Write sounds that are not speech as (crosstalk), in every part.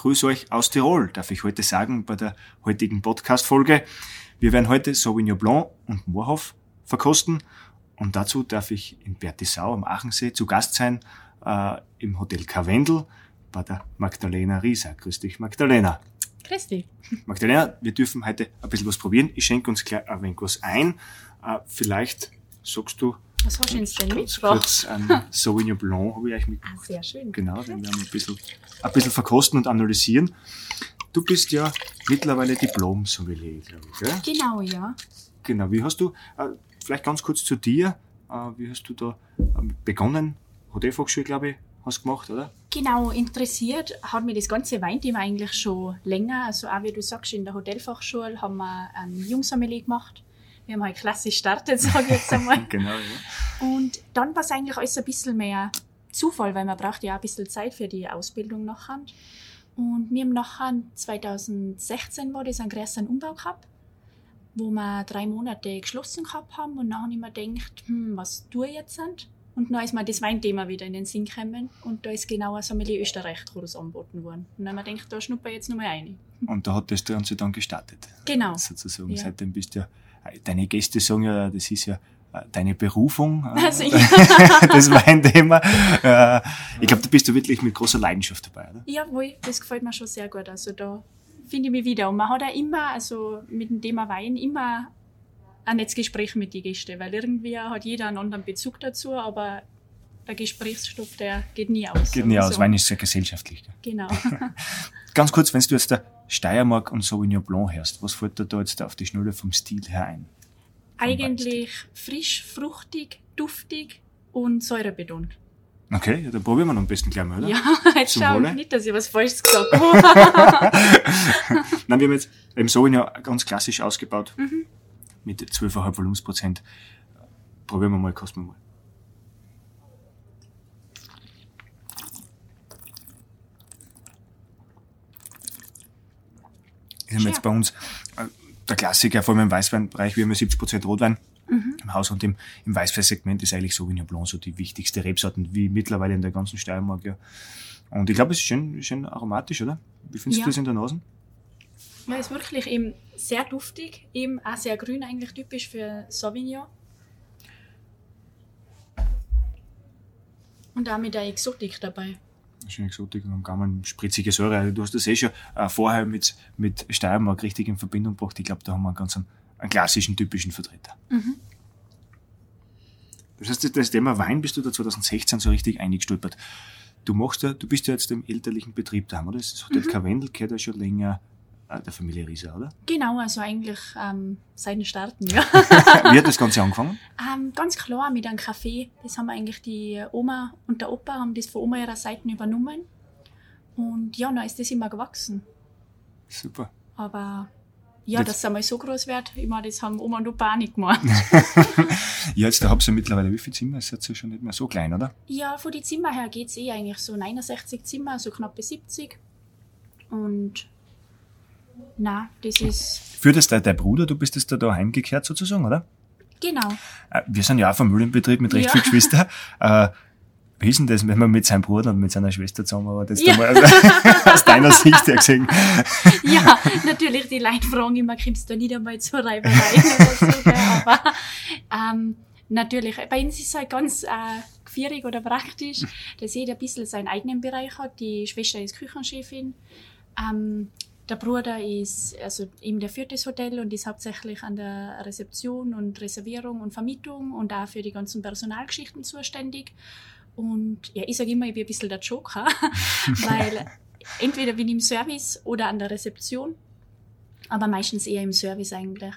Grüß euch aus Tirol, darf ich heute sagen, bei der heutigen Podcast-Folge. Wir werden heute Sauvignon Blanc und Moorhof verkosten und dazu darf ich in Bertisau am Aachensee zu Gast sein, äh, im Hotel Karwendel bei der Magdalena Rieser. Grüß dich, Magdalena. Grüß dich. Magdalena, wir dürfen heute ein bisschen was probieren. Ich schenke uns gleich ein wenig was ein. Äh, vielleicht sagst du Was hast du uns denn mitgebracht? kurz ein (laughs) Sauvignon Blanc habe ich euch Ah, mitgebracht. sehr schön. Genau, den werden wir ein bisschen, ein bisschen verkosten und analysieren. Du bist ja mittlerweile Diplom-Sommelier, glaube ich. Gell? Genau, ja. Genau, wie hast du, äh, vielleicht ganz kurz zu dir, äh, wie hast du da ähm, begonnen? Hotelfachschule, glaube ich, hast du gemacht, oder? Genau, interessiert hat mich das ganze Weinthema eigentlich schon länger. Also auch wie du sagst, in der Hotelfachschule haben wir ein Jungsommelier gemacht. Wir haben halt klassisch gestartet, (laughs) sage ich jetzt einmal. (laughs) Genau, ja. Und dann war es eigentlich alles ein bisschen mehr Zufall, weil man braucht ja auch ein bisschen Zeit für die Ausbildung nachher. Und wir haben nachher 2016 war das ein größeren Umbau gehabt, wo wir drei Monate geschlossen gehabt haben und ich mir gedacht, hm, was tue ich jetzt? Sind? Und dann ist mir das Weinthema wieder in den Sinn gekommen und da ist genau ein Sommelier Österreich-Kurs angeboten worden. Und dann habe ich mir gedacht, da schnupper ich jetzt nochmal rein. Und da hat das Ganze dann gestartet. Genau. Sozusagen. Ja. Seitdem bist du ja, deine Gäste sagen ja, das ist ja äh, deine Berufung, (laughs) Also, ja. (laughs) das Weinthema. Äh, ich glaube, da bist du wirklich mit großer Leidenschaft dabei, oder? Jawohl, das gefällt mir schon sehr gut. Also da finde ich mich wieder. Und man hat auch immer, also mit dem Thema Wein, immer ein nettes Gespräch mit den Gästen, weil irgendwie hat jeder einen anderen Bezug dazu, aber der Gesprächsstoff, der geht nie aus. Geht wir aus, so. Wein ist sehr gesellschaftlich. Genau. (laughs) Ganz kurz, wenn du jetzt der Steiermark und Sauvignon Blanc hörst, was fällt dir da jetzt auf die Schnelle vom Stil her ein? Eigentlich frisch, fruchtig, duftig und säurebetont. Okay, ja, dann probieren wir noch am besten gleich mal, oder? Ja, jetzt Zum schau Wohle. nicht, dass ich was Falsches gesagt (laughs) habe. (laughs) Nein, wir haben jetzt im Sauvignon ganz klassisch ausgebaut. Mhm. Mit 12,5 Volumensprozent. Probieren wir mal, kosten wir mal. Wir haben jetzt bei uns äh, der Klassiker, vor allem im Weißweinbereich, wir haben ja 70% Rotwein Mhm. im Haus und im, im Weißweinsegment ist eigentlich Sauvignon Blanc so die wichtigste Rebsorten, wie mittlerweile in der ganzen Steiermark, ja. Und ich glaube, es ist schön, schön aromatisch, oder? Wie findest Ja. du das in der Nase? Ja, ist wirklich eben sehr duftig, eben auch sehr grün, eigentlich typisch für Sauvignon. Und auch mit der Exotik dabei. Schön exotisch und am Gaumen spritzige Säure. Also Du hast das eh schon äh, vorher mit, mit Steiermark richtig in Verbindung gebracht. Ich glaube, da haben wir einen ganz einen, einen klassischen, typischen Vertreter. Mhm. Das heißt, das Thema Wein bist du da 2016 so richtig eingestolpert. Du machst ja, du bist ja jetzt im elterlichen Betrieb daheim, oder? Das Hotel Karwendel gehört ja schon länger der Familie Rieser, oder? Genau, also eigentlich ähm, seit dem Starten, ja. (laughs) Wie hat das Ganze angefangen? ähm, ganz klar mit einem Kaffee. Das haben eigentlich die Oma und der Opa haben das von Oma ihrer Seite übernommen. Und ja, dann ist das immer gewachsen. Super. Aber ja, Das- dass es einmal so groß wird, ich meine, das haben Oma und Opa auch nicht gemacht. (laughs) Ja, jetzt habt ihr mittlerweile wie viele Zimmer? Ist jetzt ja schon nicht mehr so klein, oder? Ja, von den Zimmer her geht's eh eigentlich so 69 Zimmer, so knappe 70. Und na, das ist Für das dein, Bruder, du bist jetzt da, da heimgekehrt sozusagen, oder? genau. Äh, Wir sind ja auch Familienbetrieb mit recht Ja. vielen Geschwistern. (laughs) Äh, wie ist denn das, wenn man mit seinem Bruder und mit seiner Schwester zusammen war? Das Ja. da mal, (laughs) aus deiner Sicht her gesehen. (laughs) Ja, natürlich, die Leute fragen immer, kommst du nicht einmal zur Reiberei oder so, aber ähm, natürlich, bei uns ist es halt ganz äh, gefierig oder praktisch, dass jeder ein bisschen seinen eigenen Bereich hat. Die Schwester ist Küchenchefin, ähm, der Bruder ist, also eben der führt das Hotel und ist hauptsächlich an der Rezeption und Reservierung und Vermietung und auch für die ganzen Personalgeschichten zuständig. Und ja, ich sage immer, ich bin ein bisschen der Joker, (laughs) weil entweder bin ich im Service oder an der Rezeption, aber meistens eher im Service eigentlich.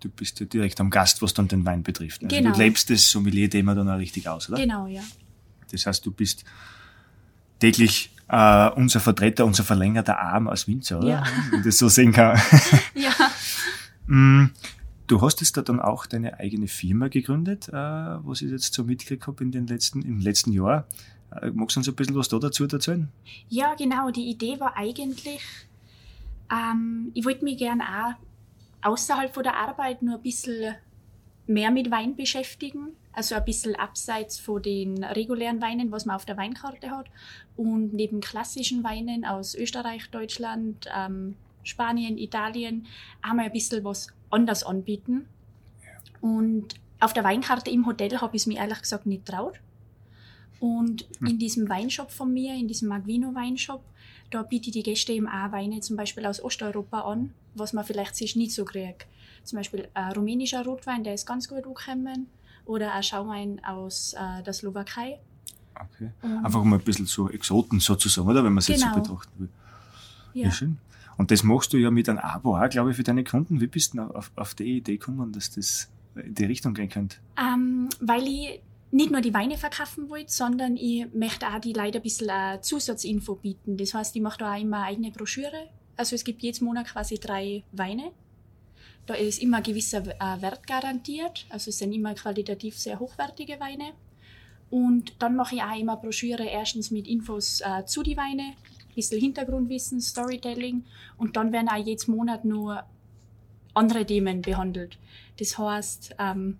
Du bist ja direkt am Gast, was dann den Wein betrifft. Also Genau. Du lebst das Sommelier-Thema dann auch richtig aus, oder? Genau, ja. Das heißt, du bist täglich äh, unser Vertreter, unser verlängerter Arm als Winzer, oder? Ja. Wenn ich das so sehen kann. (laughs) Ja. Mm, Du hast jetzt da dann auch deine eigene Firma gegründet, äh, was ich jetzt so mitgekriegt habe in den letzten, im letzten Jahr. Äh, magst du uns ein bisschen was da dazu erzählen? Ja, genau. Die Idee war eigentlich, ähm, ich wollte mich gerne auch außerhalb von der Arbeit nur ein bisschen mehr mit Wein beschäftigen. Also ein bisschen abseits von den regulären Weinen, was man auf der Weinkarte hat. Und neben klassischen Weinen aus Österreich, Deutschland, ähm, Spanien, Italien, auch mal ein bisschen was anders anbieten. Und auf der Weinkarte im Hotel habe ich es mir ehrlich gesagt nicht traut. Und in diesem Weinshop von mir, in diesem Magvino Weinshop, da biete ich die Gäste eben auch Weine zum Beispiel aus Osteuropa an, was man vielleicht sich nicht so kriegt. Zum Beispiel ein rumänischer Rotwein, der ist ganz gut angekommen. Oder ein Schauwein aus äh, der Slowakei. Okay. Und- Einfach mal ein bisschen so Exoten sozusagen, oder? Wenn man es jetzt so Genau. betrachten will. Ja. Ja. schön. Und das machst du ja mit einem Abo auch, glaube ich, für deine Kunden. Wie bist du auf, auf die Idee gekommen, dass das in die Richtung gehen könnte? Ähm, weil ich nicht nur die Weine verkaufen wollte, sondern ich möchte auch die Leute ein bisschen eine Zusatzinfo bieten. Das heißt, ich mache da auch immer eine eigene Broschüre. Also es gibt jedes Monat quasi drei Weine. Da ist immer ein gewisser äh, Wert garantiert. Also es sind immer qualitativ sehr hochwertige Weine. Und dann mache ich auch immer Broschüre erstens mit Infos äh, zu die Weine, ein bisschen Hintergrundwissen, Storytelling. Und dann werden auch jedes Monat nur andere Themen behandelt. Das heißt, ähm,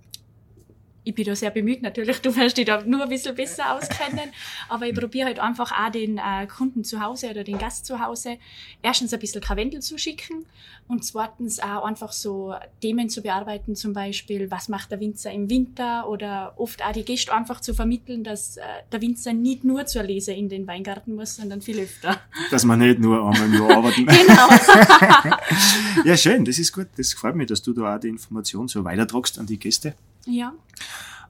ich bin da sehr bemüht, natürlich, (laughs) du wirst dich da nur ein bisschen besser auskennen, aber ich probiere halt einfach auch den äh, Kunden zu Hause oder den Gast zu Hause erstens ein bisschen Kavendel zu schicken und zweitens auch einfach so Themen zu bearbeiten, zum Beispiel, was macht der Winzer im Winter oder oft auch die Gäste einfach zu vermitteln, dass äh, der Winzer nicht nur zur Lese in den Weingarten muss, sondern viel öfter. Dass man nicht nur einmal im Jahr arbeiten. (laughs) (laughs) Genau. ja, schön, das ist gut. Das freut mich, dass du da auch die Information so weitertragst an die Gäste. Ja.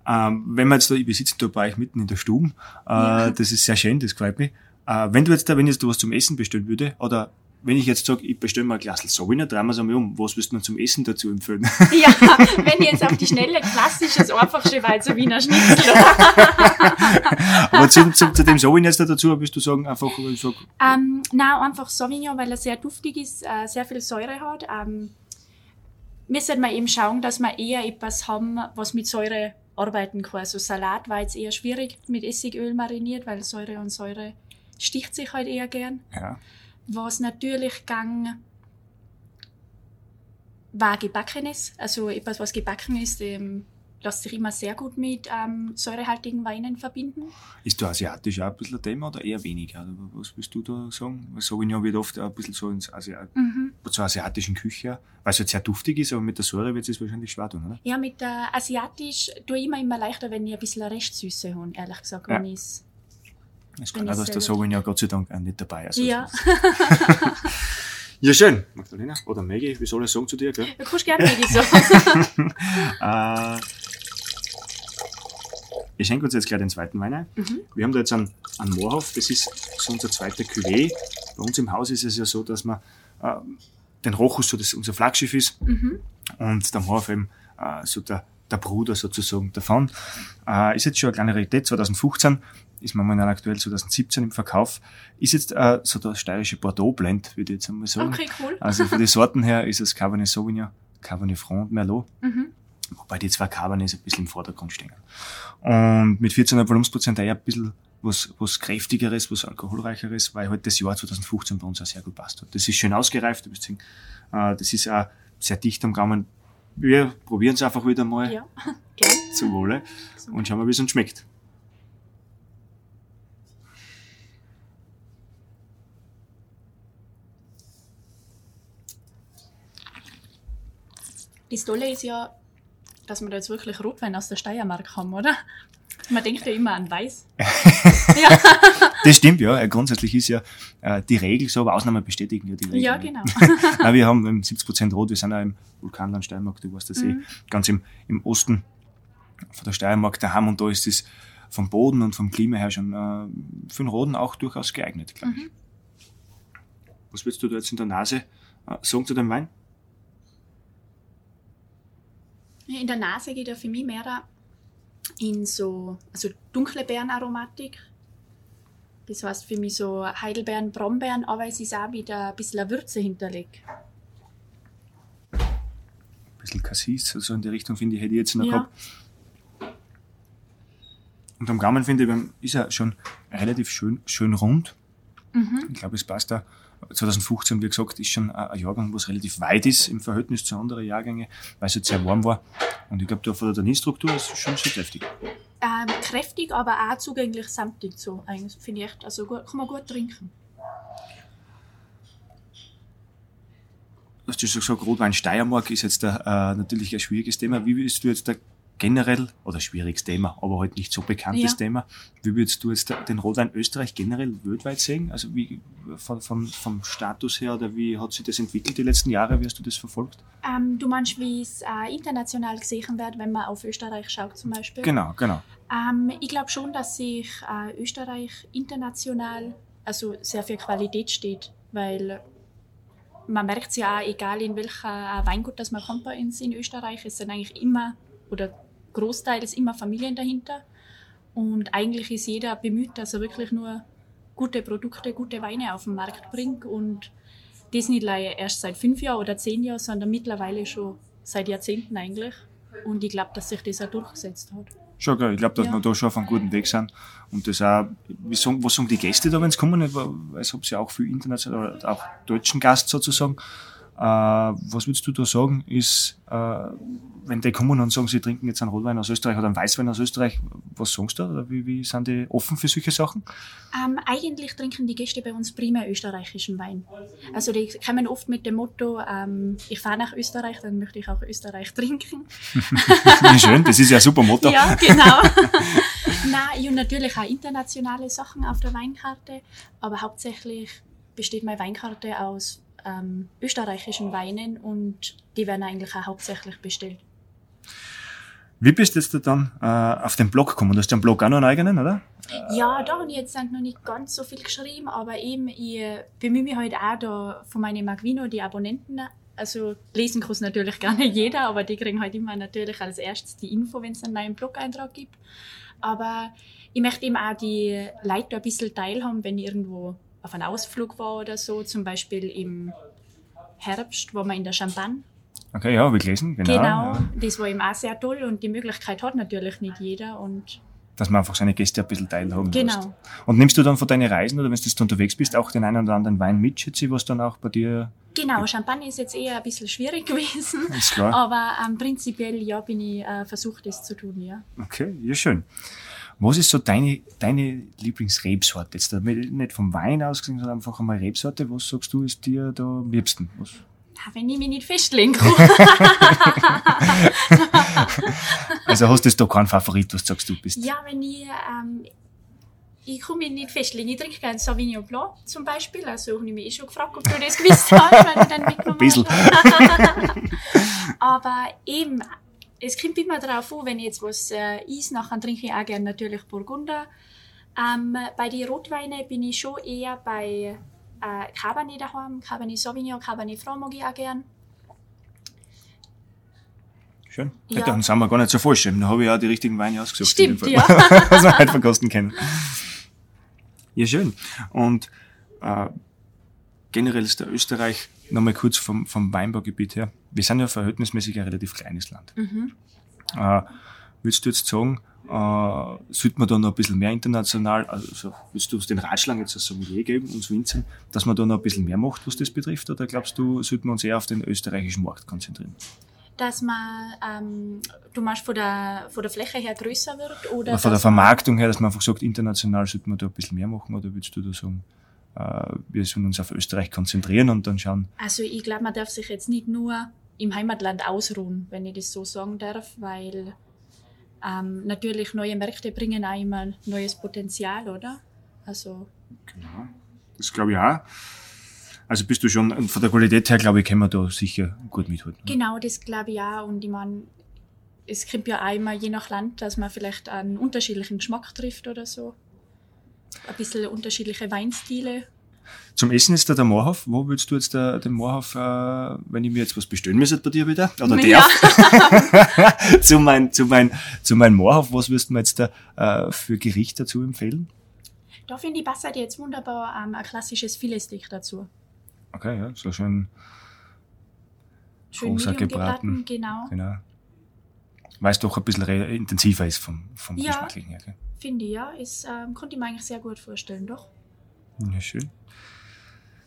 Ähm, wenn wir jetzt da, wir sitzen da bei euch mitten in der Stube, äh, Ja. das ist sehr schön, das gefällt mich. Äh, wenn du jetzt da, wenn jetzt du was zum Essen bestellen würde, oder wenn ich jetzt sage, ich bestelle mal ein Glas Sauvignon, drehen wir es einmal um, was wirst du denn zum Essen dazu empfehlen? (laughs) Ja, wenn ich jetzt auf die Schnelle klassisches, einfachste Weizer Wiener Schnitzel. (laughs) Aber zu, zu, zu dem Sauvignon jetzt da dazu, willst du sagen, einfach, ich sag, ähm, na einfach Sauvignon, weil er sehr duftig ist, äh, sehr viel Säure hat. Ähm, müssen wir eben schauen, dass wir eher etwas haben, was mit Säure arbeiten kann. Also Salat war jetzt eher schwierig mit Essigöl mariniert, weil Säure und Säure sticht sich halt eher gern. ja, Was natürlich gang war gebackenes, also etwas, was gebacken ist, ähm, lässt sich immer sehr gut mit ähm, säurehaltigen Weinen verbinden. ist da asiatisch auch ein bisschen ein Thema oder eher weniger? Oder Was willst du da sagen? Sauvignon wird oft ein bisschen so ins Asi Mhm. zur asiatischen Küche, weil es halt sehr duftig ist, aber mit der Säure wird es wahrscheinlich schwer tun, oder? Ja, mit der Asiatisch tue ich immer, immer leichter, wenn ich ein bisschen Restsüße habe, ehrlich gesagt. Ja. Wenn ich's Es kann auch, dass der Sauvignon Gott sei Dank auch nicht dabei ist. Also ja, (laughs) Ja, schön. Magdalena oder Maggie, wie soll ich sagen zu dir, gell? du kannst gerne Maggi sagen. (laughs) Äh, ich schenke uns jetzt gleich den zweiten Wein ein. Mhm. Wir haben da jetzt einen, einen Moorhof, das ist so unser zweiter Cuvée. Bei uns im Haus ist es ja so, dass man äh, den Rochus so das unser Flaggschiff ist Mhm. und der Moorhof eben äh, so der, der Bruder sozusagen davon. Äh, ist jetzt schon eine kleine Rarität, 2015, ist momentan aktuell 2017 im Verkauf. Ist jetzt äh, so der steirische Bordeaux-Blend, würde ich jetzt einmal sagen. Okay, cool. Also für die (laughs) Sorten her ist es Cabernet Sauvignon, Cabernet Franc und Merlot. Mhm. Wobei die zwei Cabernets ein bisschen im Vordergrund stehen. Und mit 14,5 Volumensprozent eher ein bisschen was, was kräftigeres, was alkoholreicheres, weil halt das Jahr 2015 bei uns auch sehr gut passt hat. Das ist schön ausgereift, sehen, äh, das ist auch sehr dicht am Gaumen. Wir probieren es einfach wieder mal Ja, (laughs) gerne. zum Wohle und schauen mal, wie es uns schmeckt. Das Tolle ist ja, dass wir da jetzt wirklich Rotwein aus der Steiermark haben, oder? Man denkt ja immer an Weiß. (laughs) ja. Das stimmt, ja. Grundsätzlich ist ja äh, die Regel so, aber Ausnahmen bestätigen ja die Regel. ja, genau. (laughs) Nein, wir haben ähm, 70% Rot, wir sind auch im Vulkanland Steiermark, du weißt das eh, Mhm. ganz im, im Osten von der Steiermark daheim und da ist es vom Boden und vom Klima her schon äh, für den Roden auch durchaus geeignet, glaube ich. Mhm. Was willst du da jetzt in der Nase äh, sagen zu dem Wein? In der Nase geht ja für mich mehr in so also dunkle Beerenaromatik. Das heißt für mich so Heidelbeeren, Brombeeren, aber es ist auch wieder ein bisschen eine Würze hinterlegt. Ein bisschen Cassis, so in die Richtung finde ich, hätte ich jetzt noch Ja. gehabt. Und am Gaumen finde ich, ist er schon relativ schön, schön rund. Mhm. Ich glaube, es passt da. 2015, wie gesagt, ist schon ein Jahrgang, was relativ weit ist im Verhältnis zu anderen Jahrgängen, weil es jetzt sehr warm war. Und ich glaube, da von der Tanninstruktur ist es schon sehr kräftig. Ähm, kräftig, aber auch zugänglich samtig so. Finde ich also gut, kann man gut trinken. Du hast ja schon gesagt, Rotwein Steiermark ist jetzt da, äh, natürlich ein schwieriges Thema. Wie willst du jetzt da generell, oder schwieriges Thema, aber halt nicht so bekanntes Ja. Thema, wie würdest du jetzt den Rotwein Österreich generell weltweit sehen? Also wie von, von, vom Status her oder wie hat sich das entwickelt die letzten Jahre? Wie hast du das verfolgt? Ähm, du meinst, wie es äh, international gesehen wird, wenn man auf Österreich schaut zum Beispiel? Genau, genau. Ähm, ich glaube schon, dass sich äh, Österreich international also sehr viel Qualität steht, weil man merkt ja auch, egal in welcher äh, Weingut das man kommt bei uns in Österreich, es sind eigentlich immer oder großteils immer Familien dahinter und eigentlich ist jeder bemüht, dass er wirklich nur gute Produkte, gute Weine auf den Markt bringt und das nicht erst seit fünf Jahren oder zehn Jahren, sondern mittlerweile schon seit Jahrzehnten eigentlich. Und ich glaube, dass sich das auch durchgesetzt hat. Schon geil. Ich glaube, dass Ja. wir da schon auf einem guten Weg sind. Und das auch, sagen, was sagen die Gäste da, wenn sie kommen? Weil es habt ja auch viel international, oder auch deutschen Gast sozusagen. Äh, was würdest du da sagen, ist, äh, wenn die kommen und sagen, sie trinken jetzt einen Rotwein aus Österreich oder einen Weißwein aus Österreich, was sagst du da? Oder wie, wie sind die offen für solche Sachen? Ähm, eigentlich trinken die Gäste bei uns primär österreichischen Wein. Also die kommen oft mit dem Motto, ähm, ich fahre nach Österreich, dann möchte ich auch Österreich (laughs) trinken. (laughs) Wie schön, das ist ja ein super Motto. Ja, genau. (laughs) Nein, und natürlich auch internationale Sachen auf der Weinkarte, aber hauptsächlich besteht meine Weinkarte aus ähm, österreichischen Weinen und die werden eigentlich auch hauptsächlich bestellt. Wie bist du jetzt da dann äh, auf den Blog gekommen? Du hast ja einen Blog auch noch einen eigenen, oder? Ja, da habe ich jetzt noch nicht ganz so viel geschrieben, aber eben, ich bemühe mich halt auch da von meinen Magvino, die Abonnenten. Also lesen kann es natürlich (laughs) nicht jeder, aber die kriegen halt immer natürlich als erstes die Info, wenn es einen neuen Blog-Eintrag gibt. Aber ich möchte eben auch die Leute ein bisschen teilhaben, wenn irgendwo auf einem Ausflug war oder so, zum Beispiel im Herbst, wo wir in der Champagne Okay, ja, ich gelesen, genau. Genau, Ja. das war eben auch sehr toll und die Möglichkeit hat natürlich nicht jeder und Dass man einfach seine Gäste ein bisschen teilhaben Genau. lässt. Und nimmst du dann von deinen Reisen oder wenn du unterwegs bist, auch den einen oder anderen Wein mit, schätze ich, was dann auch bei dir genau, Champagne ist jetzt eher ein bisschen schwierig (laughs) gewesen. ist klar? Aber ähm, prinzipiell ja bin ich äh, versucht, das zu tun, ja. Okay, ja schön. Was ist so deine, deine Lieblingsrebsorte? Jetzt nicht vom Wein ausgesehen, sondern einfach einmal Rebsorte. Was sagst du, ist dir da am liebsten? Was? Ja, Wenn ich mich nicht festlegen kann. (laughs) Also hast du da keinen Favorit, was sagst, du bist? ja, wenn ich, ähm, ich kann mich nicht festlegen. Ich trinke gerne Sauvignon Blanc zum Beispiel. Also habe ich mich eh schon gefragt, ob du das gewusst hast, weil du dann (laughs) mitgenommen Bisschen. hast. (laughs) Aber eben, es kommt immer darauf an, wenn ich jetzt was äh, ist, nachher trinke ich auch gerne natürlich Burgunder. Ähm, bei den Rotweinen bin ich schon eher bei äh, Cabernet daheim, Cabernet Sauvignon, Cabernet Franc mag ich auch gern. Schön. Ja. Dann sind wir gar nicht so falsch. Dann habe ich auch die richtigen Weine ausgesucht. Stimmt, ja. (laughs) Was wir heute verkosten können. Ja, schön. Und äh, generell ist der Österreich, nochmal kurz vom, vom Weinbaugebiet her, wir sind ja verhältnismäßig ein relativ kleines Land. Mhm. Äh, würdest du jetzt sagen, äh, sollte man da noch ein bisschen mehr international, also würdest du uns den Ratschlag jetzt als Sommelier geben, uns Winzern, dass man da noch ein bisschen mehr macht, was das betrifft, oder glaubst du, sollten wir uns eher auf den österreichischen Markt konzentrieren? Dass man, ähm, du meinst von der, von der Fläche her größer wird? Oder von der Vermarktung her, dass man einfach sagt, international sollte man da ein bisschen mehr machen, oder würdest du da sagen, wir sollen uns auf Österreich konzentrieren und dann schauen, Also ich glaube, man darf sich jetzt nicht nur im Heimatland ausruhen, wenn ich das so sagen darf, weil ähm, natürlich neue Märkte bringen auch immer neues Potenzial, oder? Also Genau. Das glaube ich auch. Also bist du schon, von der Qualität her, glaube ich, können wir da sicher gut mithalten. genau, das glaube ich auch. Und ich meine, es kommt ja auch immer je nach Land, dass man vielleicht einen unterschiedlichen Geschmack trifft oder so. Ein bisschen unterschiedliche Weinstile. Zum Essen ist da der Moorhof. Wo würdest du jetzt der, den Moorhof, äh, wenn ich mir jetzt was bestellen müsste bei dir wieder? Oder Ja. darf? (laughs) zu mein, zu mein, zu mein Moorhof, was würdest du mir jetzt da äh, für Gericht dazu empfehlen? Da finde ich, passt halt jetzt wunderbar ähm, ein klassisches Filetsteak dazu. Okay, ja, so schön, Schön medium gebraten. gebraten, genau. genau. Weil es doch ein bisschen intensiver ist vom, vom Ja. Geschmacklichen her. gell? Finde ich, ja. Ist, ähm, konnte ich mir eigentlich sehr gut vorstellen, doch. Ja, schön.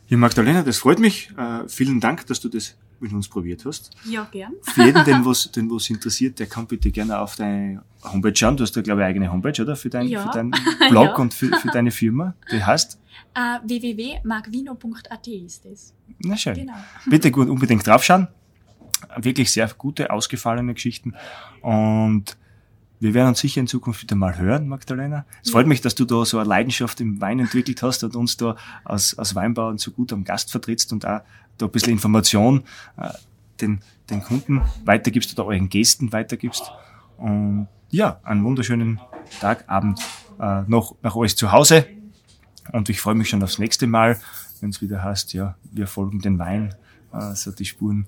Ja, Magdalena, das freut mich. Äh, vielen Dank, dass du das mit uns probiert hast. Ja, gern. Für jeden, den (laughs) was, den was interessiert, der kann bitte gerne auf deine Homepage schauen. Du hast ja, glaube ich, eine eigene Homepage, oder? Für, dein, Ja. für deinen (laughs) Blog Ja. und für, für deine Firma. Die heißt? Äh, www.magvino.at ist das. Na schön. Genau. Bitte gut unbedingt draufschauen. Wirklich sehr gute, ausgefallene Geschichten. Und wir werden uns sicher in Zukunft wieder mal hören, Magdalena. Es freut mich, dass du da so eine Leidenschaft im Wein entwickelt hast und uns da als, als Weinbauern so gut am Gast vertrittst und auch da ein bisschen Information äh, den, den Kunden weitergibst oder euren Gästen weitergibst. Und ja, einen wunderschönen Tag, Abend äh, noch nach euch zu Hause. Und ich freue mich schon aufs nächste Mal, wenn es wieder heißt, ja, wir folgen den Wein, äh, so die Spuren